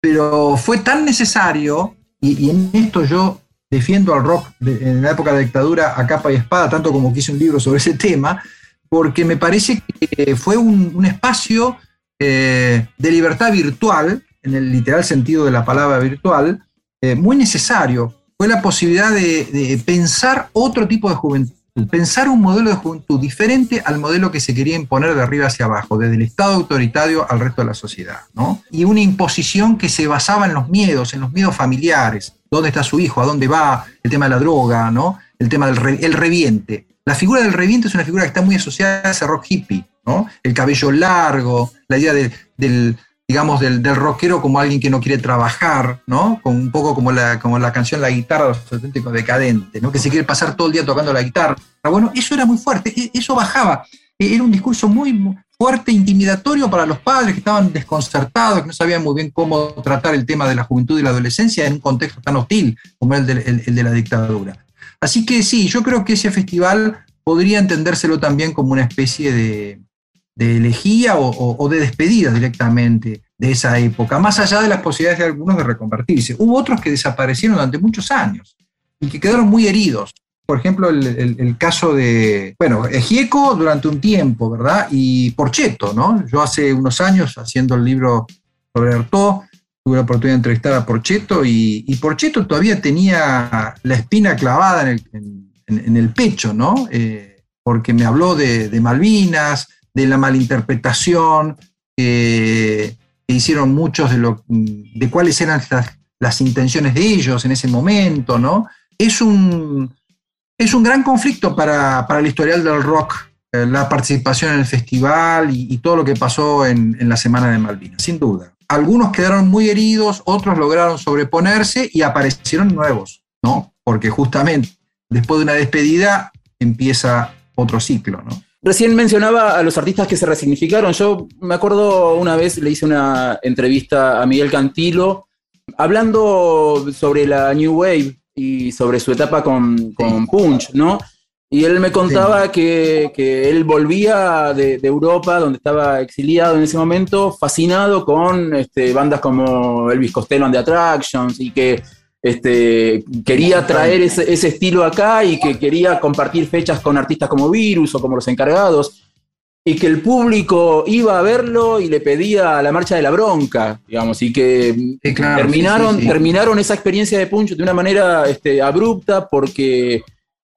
Pero fue tan necesario, y, en esto yo defiendo al rock en la época de la dictadura a capa y espada, tanto como quise un libro sobre ese tema, porque me parece que fue un, espacio eh, de libertad virtual, en el literal sentido de la palabra virtual, eh, muy necesario. Fue la posibilidad de, pensar otro tipo de juventud, pensar un modelo de juventud diferente al modelo que se quería imponer de arriba hacia abajo, desde el Estado autoritario al resto de la sociedad. ¿no? Y una imposición que se basaba en los miedos, en los miedos familiares. ¿Dónde está su hijo? ¿A dónde va? El tema de la droga, ¿no? el tema del el reviente. La figura del reviente es una figura que está muy asociada a ese rock hippie, ¿no? El cabello largo, la idea del, digamos, del, del, rockero como alguien que no quiere trabajar, ¿no? Con un poco como la, como la canción La guitarra de los auténticos decadentes, ¿no? Que se quiere pasar todo el día tocando la guitarra. Bueno, eso era muy fuerte, e, eso bajaba. E, era un discurso muy fuerte, intimidatorio para los padres que estaban desconcertados, que no sabían muy bien cómo tratar el tema de la juventud y la adolescencia en un contexto tan hostil como el el de la dictadura. Así que sí, yo creo que ese festival podría entendérselo también como una especie de, elegía o, de despedida directamente de esa época, más allá de las posibilidades de algunos de reconvertirse. Hubo otros que desaparecieron durante muchos años y que quedaron muy heridos. Por ejemplo, el, caso de, bueno, Egieco durante un tiempo, ¿verdad? Y Porcheto, ¿no? Yo hace unos años, haciendo el libro sobre Artaud, tuve la oportunidad de entrevistar a Porcheto y, y Porcheto todavía tenía la espina clavada en el, pecho, ¿no? Eh, porque me habló de, Malvinas, de la malinterpretación que hicieron muchos de, lo, de cuáles eran las, intenciones de ellos en ese momento, ¿no? Es un, es un gran conflicto para, el historial del rock, eh, la participación en el festival y, todo lo que pasó en, en la Semana de Malvinas, sin duda algunos quedaron muy heridos, otros lograron sobreponerse y aparecieron nuevos, ¿no? Porque justamente después de una despedida empieza otro ciclo, ¿no? Recién mencionaba a los artistas que se resignificaron. Yo me acuerdo una vez le hice una entrevista a Miguel Cantilo hablando sobre la New Wave y sobre su etapa con, con Punch, ¿no? Y él me contaba que, él volvía de, Europa, donde estaba exiliado en ese momento, fascinado con este, bandas como Elvis Costello and the Attractions y que este, quería traer ese, estilo acá y que quería compartir fechas con artistas como Virus o como Los Encargados y que el público iba a verlo y le pedía la marcha de la bronca, digamos, y que terminaron, terminaron esa experiencia de Punch de una manera este, abrupta porque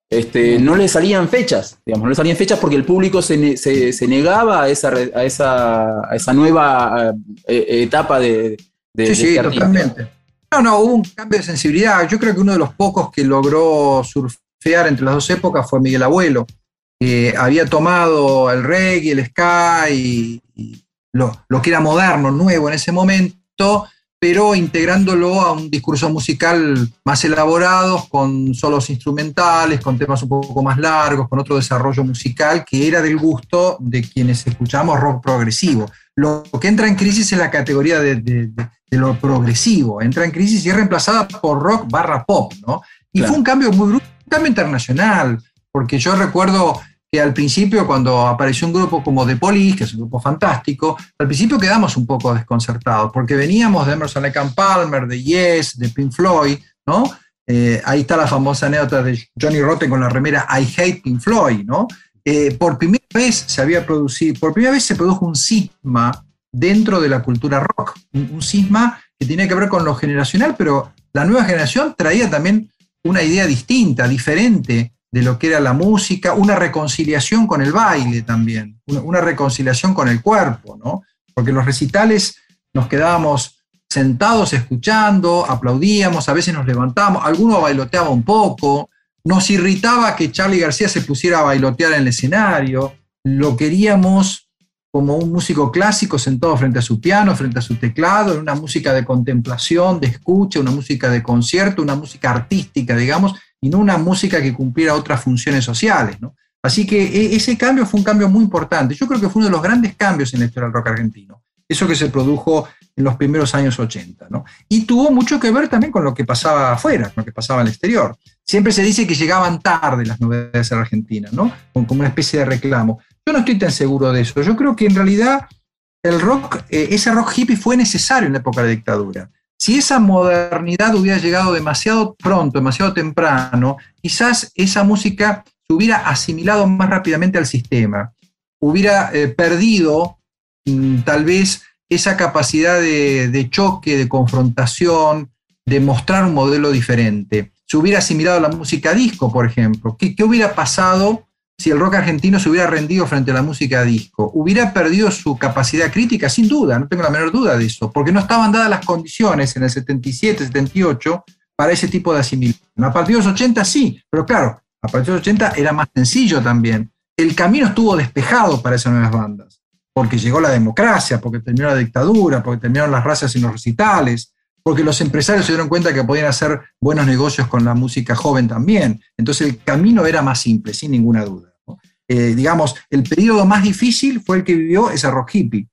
este, no le salían fechas, digamos, no le salían fechas porque el público se, se, negaba a esa, a esa, a esa nueva eh, etapa de, de Sí, sí, este totalmente. No, no, hubo un cambio de sensibilidad. Yo creo que uno de los pocos que logró surfear entre las dos épocas fue Miguel Abuelo, que había tomado el reggae, el ska y, y lo, lo que era moderno, nuevo en ese momento, pero integrándolo a un discurso musical más elaborado, con solos instrumentales, con temas un poco más largos, con otro desarrollo musical que era del gusto de quienes escuchamos rock progresivo. Lo que entra en crisis es la categoría de, lo progresivo, entra en crisis y es reemplazada por rock barra pop, ¿no? Y fue un cambio muy un cambio internacional, porque yo recuerdo que al principio, cuando apareció un grupo como The Police, que es un grupo fantástico, al principio quedamos un poco desconcertados, porque veníamos de Emerson Lake Palmer, de Yes, de Pink Floyd, ¿no? Eh, ahí está la famosa anécdota de Johnny Rotten con la remera I Hate Pink Floyd, ¿no? Eh, por primera vez se había producido, por primera vez se produjo un cisma dentro de la cultura rock, un, un que tenía que ver con lo generacional, pero la nueva generación traía también una idea distinta, diferente de lo que era la música, una reconciliación con el baile también, una, reconciliación con el cuerpo, ¿no? Porque los recitales nos quedábamos sentados escuchando, aplaudíamos, a veces nos levantábamos, alguno bailoteaba un poco, nos irritaba que Charlie García se pusiera a bailotear en el escenario, lo queríamos como un músico clásico sentado frente a su piano, frente a su teclado, en una música de contemplación, de escucha, una música de concierto, una música artística, digamos, y no una música que cumpliera otras funciones sociales. Así que e, ese cambio fue un cambio muy importante. Yo creo que fue uno de los grandes cambios en la historia del rock argentino. Eso que se produjo en los primeros años 80. Y tuvo mucho que ver también con lo que pasaba afuera, con lo que pasaba en el exterior. Siempre se dice que llegaban tarde las novedades a la Argentina, ¿no? como una especie de reclamo. Yo no estoy tan seguro de eso. Yo creo que en realidad el rock, eh, ese rock hippie fue necesario en la época de la dictadura. Si esa modernidad hubiera llegado demasiado pronto, demasiado temprano, quizás esa música se hubiera asimilado más rápidamente al sistema, hubiera eh, perdido mm, tal vez esa capacidad de, choque, de confrontación, de mostrar un modelo diferente. Se hubiera asimilado la música disco, por ejemplo. ¿Qué, qué hubiera pasado si el rock argentino se hubiera rendido frente a la música disco. Hubiera perdido su capacidad crítica, sin duda, no tengo la menor duda de eso, porque no estaban dadas las condiciones en el 77, 78 para ese tipo de asimilación. A partir de los 80 sí, pero claro, a partir de los 80 era más sencillo también. El camino estuvo despejado para esas nuevas bandas, porque llegó la democracia, porque terminó la dictadura, porque terminaron las razas y los recitales, porque los empresarios se dieron cuenta que podían hacer buenos negocios con la música joven también. Entonces el camino era más simple, sin ninguna duda. Eh, digamos, el periodo más difícil fue el que vivió ese rock hippie.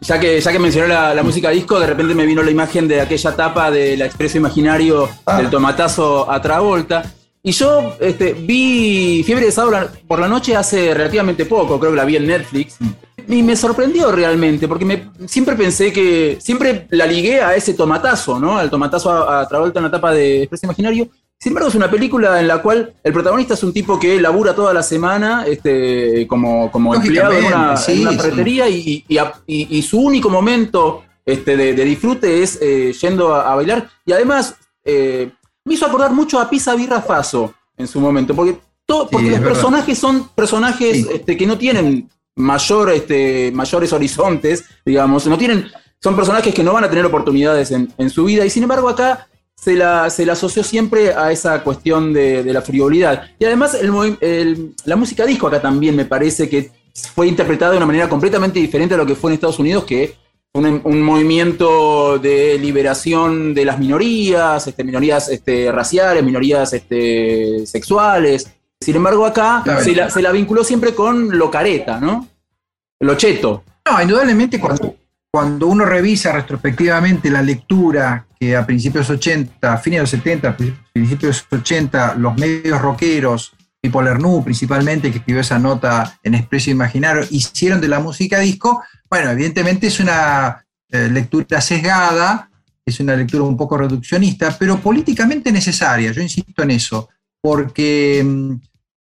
Ya que, ya que mencioné la, música disco, de repente me vino la imagen de aquella tapa del Expreso Imaginario ah. del tomatazo a Travolta. Y yo este, vi Fiebre de Sábado por la noche hace relativamente poco, creo que la vi en Netflix. Y me sorprendió realmente, porque me, siempre pensé que. Siempre la ligué a ese tomatazo, ¿no? Al tomatazo a, a Travolta en la etapa de Expreso Imaginario. Sin embargo, es una película en la cual el protagonista es un tipo que labura toda la semana este, como, como empleado en una, ferretería y, su único momento este, de, disfrute es eh, yendo a, bailar. Y además, eh, me hizo acordar mucho a Pisa Birra Faso en su momento, porque, todo, porque los personajes son personajes este, que no tienen mayor, este, mayores horizontes, digamos, no tienen, son personajes que no van a tener oportunidades en, su vida, y sin embargo acá se la, se la asoció siempre a esa cuestión de, la frivolidad. Y además la música disco acá también me parece que fue interpretada de una manera completamente diferente a lo que fue en Estados Unidos, que un, movimiento de liberación de las minorías, este, minorías este, raciales, minorías este, sexuales. Sin embargo, acá se la, vinculó siempre con lo careta, ¿no? Lo cheto. No, indudablemente cuando, cuando uno revisa retrospectivamente la lectura que a principios de los 80, a fines de los 70, principios de los 80, los medios rockeros, tipo Lernu principalmente, que escribió esa nota en Expreso Imaginario, hicieron de la música disco, bueno, evidentemente es una eh, lectura sesgada, es una lectura un poco reduccionista, pero políticamente necesaria, yo insisto en eso, porque mm,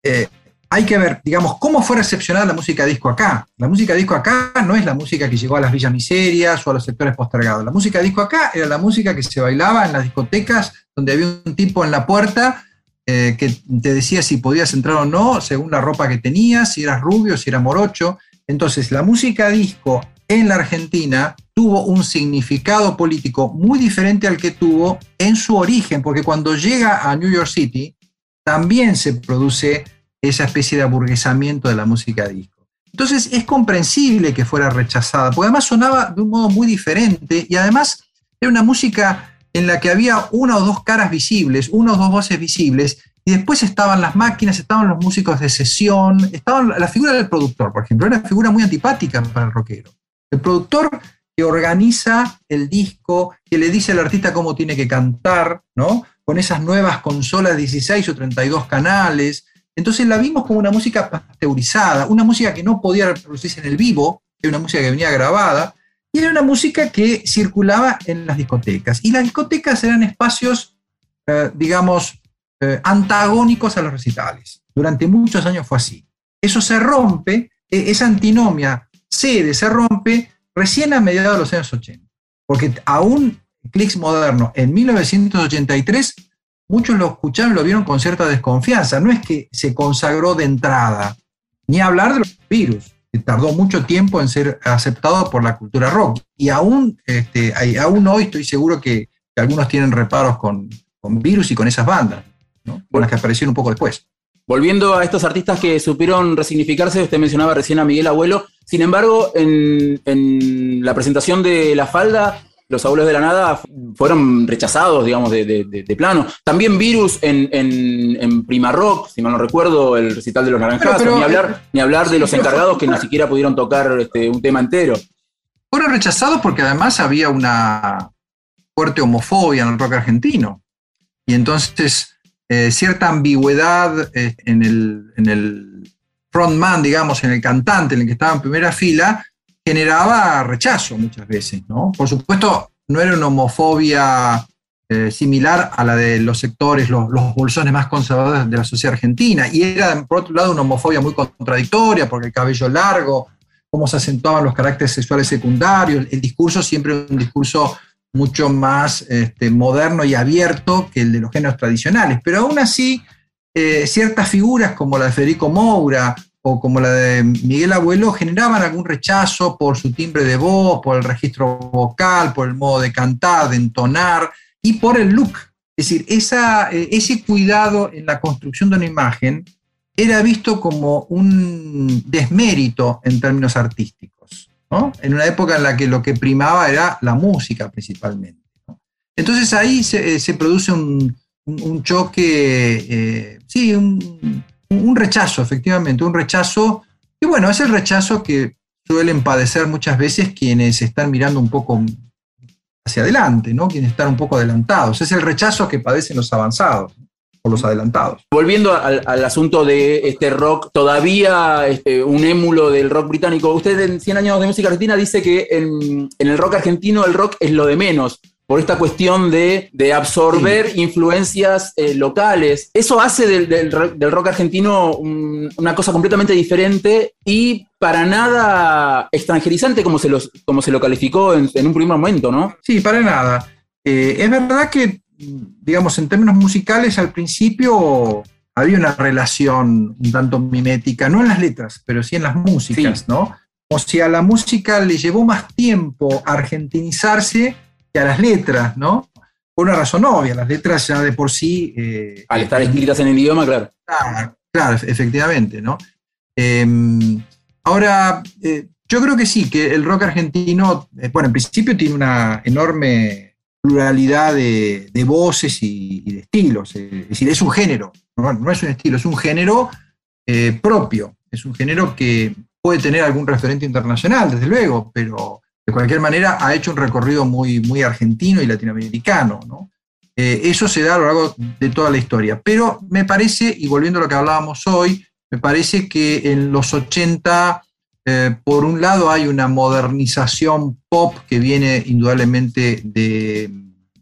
eh, hay que ver, digamos, cómo fue recepcionada la música disco acá. La música disco acá no es la música que llegó a las villas miserias o a los sectores postergados. La música disco acá era la música que se bailaba en las discotecas donde había un tipo en la puerta eh, que te decía si podías entrar o no, según la ropa que tenías, si eras rubio, si eras morocho. Entonces, la música disco en la Argentina tuvo un significado político muy diferente al que tuvo en su origen, porque cuando llega a New York City, también se produce esa especie de aburguesamiento de la música disco. Entonces es comprensible que fuera rechazada, porque además sonaba de un modo muy diferente y además era una música en la que había una o dos caras visibles, una o dos voces visibles, y después estaban las máquinas, estaban los músicos de sesión, estaban la figura del productor, por ejemplo, era una figura muy antipática para el rockero. El productor que organiza el disco, que le dice al artista cómo tiene que cantar, ¿no? Con esas nuevas consolas 16 o 32 canales. Entonces la vimos como una música pasteurizada, una música que no podía reproducirse en el vivo, era una música que venía grabada, y era una música que circulaba en las discotecas. Y las discotecas eran espacios eh, digamos, eh, antagónicos a los recitales. Durante muchos años fue así. Eso se rompe, e, esa antinomia cede, se rompe recién a mediados de los años 80. Porque aún Clicks Moderno en 1983, muchos lo escucharon y lo vieron con cierta desconfianza. No es que se consagró de entrada, ni hablar de los virus, que tardó mucho tiempo en ser aceptado por la cultura rock. Y aún, este, aún hoy estoy seguro que, algunos tienen reparos con, con virus y con esas bandas. ¿No? las que aparecieron un poco después. Volviendo a estos artistas que supieron resignificarse, usted mencionaba recién a Miguel Abuelo, sin embargo, en, la presentación de La Falda, los abuelos de la nada fueron rechazados, digamos, de, plano. También Virus en, en, Prima Rock, si mal no recuerdo, el recital de los naranjas, ni hablar, ni hablar de los encargados que ni siquiera pudieron tocar este, un tema entero. Fueron rechazados porque además había una fuerte homofobia en el rock argentino. Y entonces eh, cierta ambigüedad eh, en, el, frontman, digamos, en el cantante, en el que estaba en primera fila, generaba rechazo muchas veces, ¿no? Por supuesto, no era una homofobia eh, similar a la de los sectores, los, los, bolsones más conservadores de la sociedad argentina, y era, por otro lado, una homofobia muy contradictoria, porque el cabello largo, cómo se acentuaban los caracteres sexuales secundarios, el discurso siempre un discurso mucho más este, moderno y abierto que el de los géneros tradicionales. Pero aún así, eh, ciertas figuras como la de Federico Moura o como la de Miguel Abuelo generaban algún rechazo por su timbre de voz, por el registro vocal, por el modo de cantar, de entonar y por el look. Es decir, eh, ese cuidado en la construcción de una imagen era visto como un desmérito en términos artísticos en una época en la que lo que primaba era la música principalmente. Entonces ahí se, eh, produce un, choque, eh, sí, un, rechazo, efectivamente, un rechazo, y bueno, es el rechazo que suelen padecer muchas veces quienes están mirando un poco hacia adelante, ¿no? quienes están un poco adelantados, es el rechazo que padecen los avanzados por los adelantados. Volviendo al, asunto de este rock, todavía este, un émulo del rock británico. Usted en 100 años de música argentina dice que en, el rock argentino el rock es lo de menos por esta cuestión de, absorber influencias eh, locales. Eso hace del, rock argentino una cosa completamente diferente y para nada extranjerizante como se, los, como se lo calificó en, un primer momento, ¿no? Sí, para nada. Eh, es verdad que digamos, en términos musicales, al principio había una relación un tanto mimética, no en las letras, pero sí en las músicas, ¿no? O sea, a la música le llevó más tiempo argentinizarse que a las letras, ¿no? Por una razón obvia, las letras ya de por sí... Eh, al estar escritas en el idioma, claro. Claro, efectivamente, ¿no? Em, ahora, eh, yo creo que sí, que el rock argentino, eh, bueno, en principio tiene una enorme pluralidad de, voces y, de estilos. Es decir, es un género, no, es un estilo, es un género eh, propio, es un género que puede tener algún referente internacional, desde luego, pero de cualquier manera ha hecho un recorrido muy, muy argentino y latinoamericano. Eh, eso se da a lo largo de toda la historia. Pero me parece, y volviendo a lo que hablábamos hoy, me parece que en los 80 eh, por un lado hay una modernización pop que viene indudablemente de,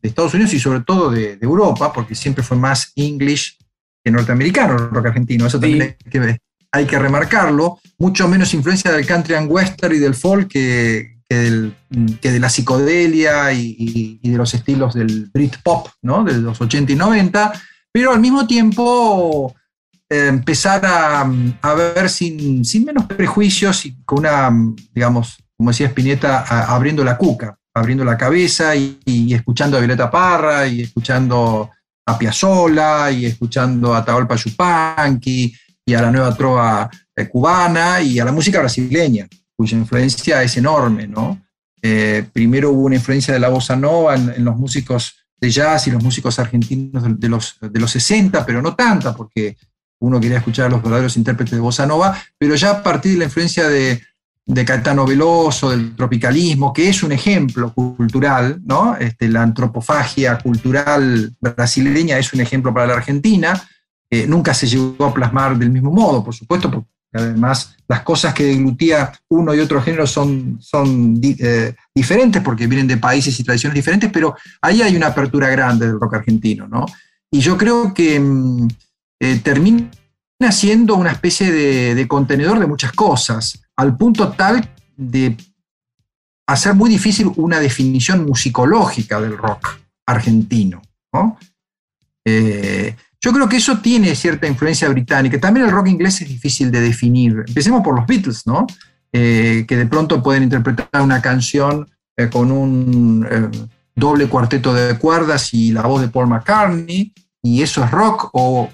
Estados Unidos y sobre todo de, Europa, porque siempre fue más English que norteamericano el rock argentino. Eso también hay, que, remarcarlo. Mucho menos influencia del country and western y del folk que, de la psicodelia y, de los estilos del Britpop, ¿no? de los 80 y 90, pero al mismo tiempo empezar a, ver sin, menos prejuicios y con una, digamos, como decía Spinetta, abriendo la cuca, abriendo la cabeza y, escuchando a Violeta Parra y escuchando a Piazzolla y escuchando a Taolpa Yupanqui y a la nueva trova eh, cubana y a la música brasileña, cuya influencia es enorme, ¿no? Eh, primero hubo una influencia de la bossa nova en, los músicos de jazz y los músicos argentinos de, los, de los 60, pero no tanta, porque uno quería escuchar a los verdaderos intérpretes de bossa nova, pero ya a partir de la influencia de, de Caetano Veloso, del tropicalismo, que es un ejemplo cultural, ¿no? Este, la antropofagia cultural brasileña es un ejemplo para la Argentina, nunca se llegó a plasmar del mismo modo, por supuesto, porque además las cosas que deglutía uno y otro género son, son eh, diferentes porque vienen de países y tradiciones diferentes, pero ahí hay una apertura grande del rock argentino, ¿no? y yo creo que mm, eh, termina siendo una especie de, contenedor de muchas cosas, al punto tal de hacer muy difícil una definición musicológica del rock argentino. Eh, yo creo que eso tiene cierta influencia británica. También el rock inglés es difícil de definir. Empecemos por los Beatles, ¿no? Eh, que de pronto pueden interpretar una canción con un doble cuarteto de cuerdas y la voz de Paul McCartney, y eso es rock, o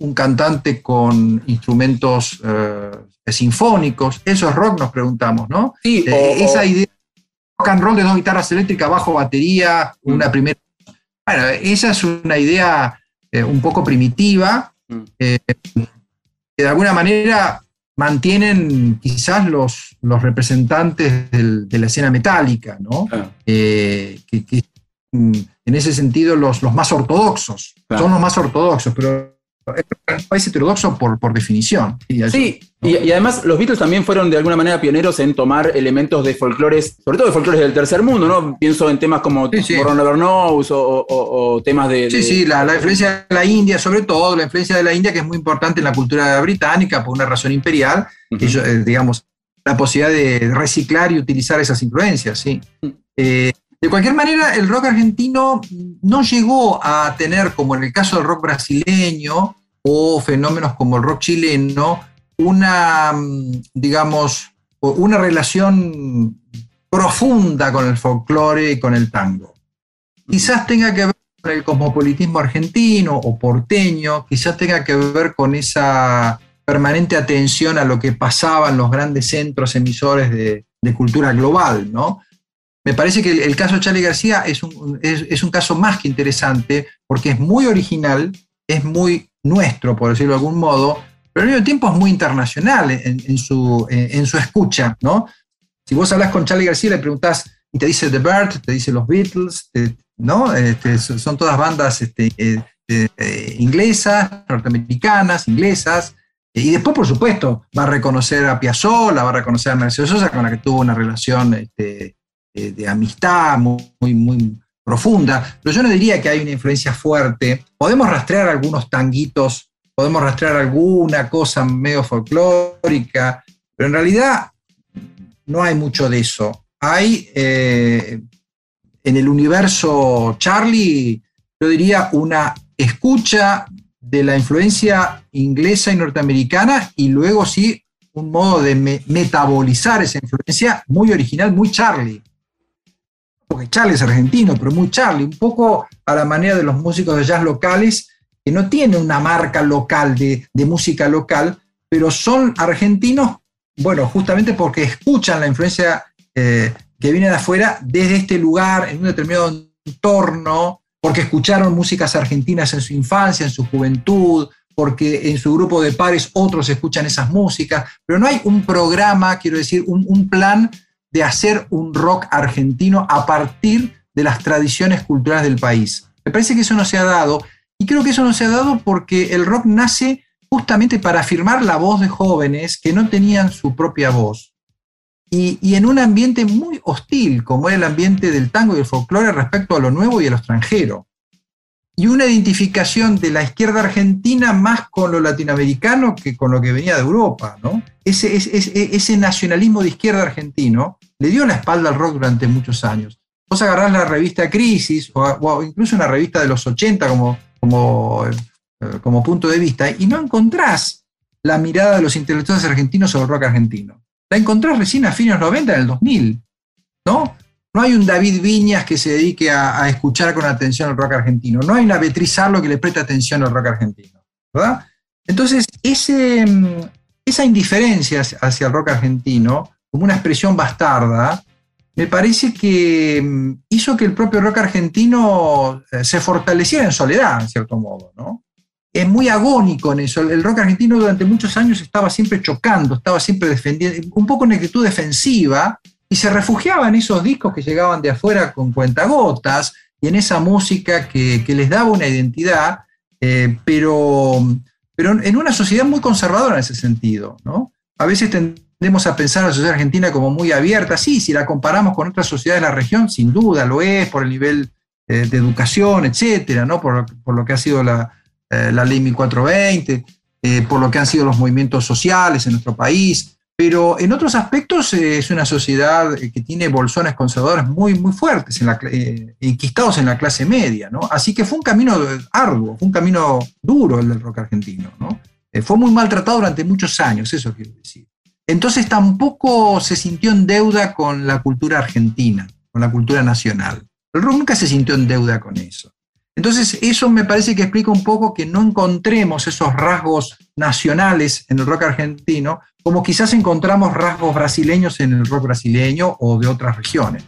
un cantante con instrumentos eh, sinfónicos, eso es rock, nos preguntamos, ¿no? Sí, eh, esa idea rock and roll de dos guitarras eléctricas, bajo batería, mm. una primera. Bueno, esa es una idea eh, un poco primitiva, mm. que de alguna manera mantienen quizás los, los representantes de la escena metálica, ¿no? que, mm, en ese sentido los, los más ortodoxos, son los más ortodoxos, pero es heterodoxo por, por definición. Sí, y, además los Beatles también fueron de alguna manera pioneros en tomar elementos de folclores, sobre todo de folclores del tercer mundo, ¿no? Pienso en temas como sí, Never Knows o, temas de, Sí, sí, la, influencia de la India, sobre todo la influencia de la India, que es muy importante en la cultura británica por una razón imperial, eh, digamos, la posibilidad de reciclar y utilizar esas influencias, sí. Eh, de cualquier manera, el rock argentino no llegó a tener, como en el caso del rock brasileño o fenómenos como el rock chileno, una, digamos, una relación profunda con el folclore y con el tango. Quizás tenga que ver con el cosmopolitismo argentino o porteño, quizás tenga que ver con esa permanente atención a lo que pasaba en los grandes centros emisores de, de cultura global, ¿no? Me parece que el, caso de Charlie García es un, es, un, caso más que interesante porque es muy original, es muy nuestro, por decirlo de algún modo, pero al mismo tiempo es muy internacional en, su, en, su escucha, ¿no? Si vos hablas con Charlie García le preguntás y te dice The Bird, te dice los Beatles, ¿no? Este, son todas bandas este, eh, eh, inglesas, norteamericanas, inglesas, y después, por supuesto, va a reconocer a Piazzolla, va a reconocer a Mercedes Sosa, con la que tuvo una relación este, eh, de amistad muy, muy profunda, pero yo no diría que hay una influencia fuerte. Podemos rastrear algunos tanguitos, podemos rastrear alguna cosa medio folclórica, pero en realidad no hay mucho de eso. Hay eh, en el universo Charlie, yo diría, una escucha de la influencia inglesa y norteamericana y luego sí un modo de metabolizar esa influencia muy original, muy Charlie porque Charlie es argentino, pero muy Charlie, un poco a la manera de los músicos de jazz locales, que no tienen una marca local de, música local, pero son argentinos, bueno, justamente porque escuchan la influencia eh, que viene de afuera desde este lugar, en un determinado entorno, porque escucharon músicas argentinas en su infancia, en su juventud, porque en su grupo de pares otros escuchan esas músicas, pero no hay un programa, quiero decir, un, un plan de hacer un rock argentino a partir de las tradiciones culturales del país. Me parece que eso no se ha dado y creo que eso no se ha dado porque el rock nace justamente para afirmar la voz de jóvenes que no tenían su propia voz. Y, en un ambiente muy hostil, como era el ambiente del tango y el folclore respecto a lo nuevo y a extranjero. Y una identificación de la izquierda argentina más con lo latinoamericano que con lo que venía de Europa. ¿no? Ese, ese, ese nacionalismo de izquierda argentino le dio la espalda al rock durante muchos años. Vos agarrás la revista Crisis o, incluso una revista de los 80 como, como, eh, como punto de vista y no encontrás la mirada de los intelectuales argentinos sobre el rock argentino. La encontrás recién a fines 90, en el 2000. ¿no? No hay un David Viñas que se dedique a, escuchar con atención el rock argentino. No hay una Beatriz Arlo que le preste atención al rock argentino. ¿verdad? Entonces, mm, esa indiferencia hacia el rock argentino como una expresión bastarda, me parece que mm, hizo que el propio rock argentino eh, se fortaleciera en soledad, en cierto modo, ¿no? Es muy agónico en eso. El rock argentino durante muchos años estaba siempre chocando, estaba siempre defendiendo, un poco en actitud defensiva, y se refugiaba en esos discos que llegaban de afuera con cuentagotas y en esa música que, les daba una identidad, eh, pero, pero en una sociedad muy conservadora en ese sentido, ¿no? A veces tendemos a pensar a la sociedad argentina como muy abierta. Sí, si la comparamos con otras sociedades de la región, sin duda lo es por el nivel de educación, etcétera, ¿no? por, lo que ha sido la, la ley 1420, por lo que han sido los movimientos sociales en nuestro país, pero en otros aspectos eh, es una sociedad eh, que tiene bolsones conservadores muy, muy fuertes, en la, eh, enquistados en la clase media. Así que fue un camino arduo, fue un camino duro el del rock argentino, ¿no? fue muy maltratado durante muchos años, eso quiero decir. Entonces tampoco se sintió en deuda con la cultura argentina, con la cultura nacional. El rock nunca se sintió en deuda con eso. Entonces, eso me parece que explica un poco que no encontremos esos rasgos nacionales en el rock argentino, como quizás encontramos rasgos brasileños en el rock brasileño o de otras regiones.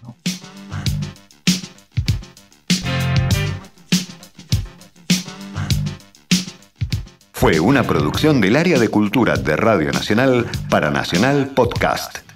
Fue una producción del área de cultura de Radio Nacional para Nacional Podcast.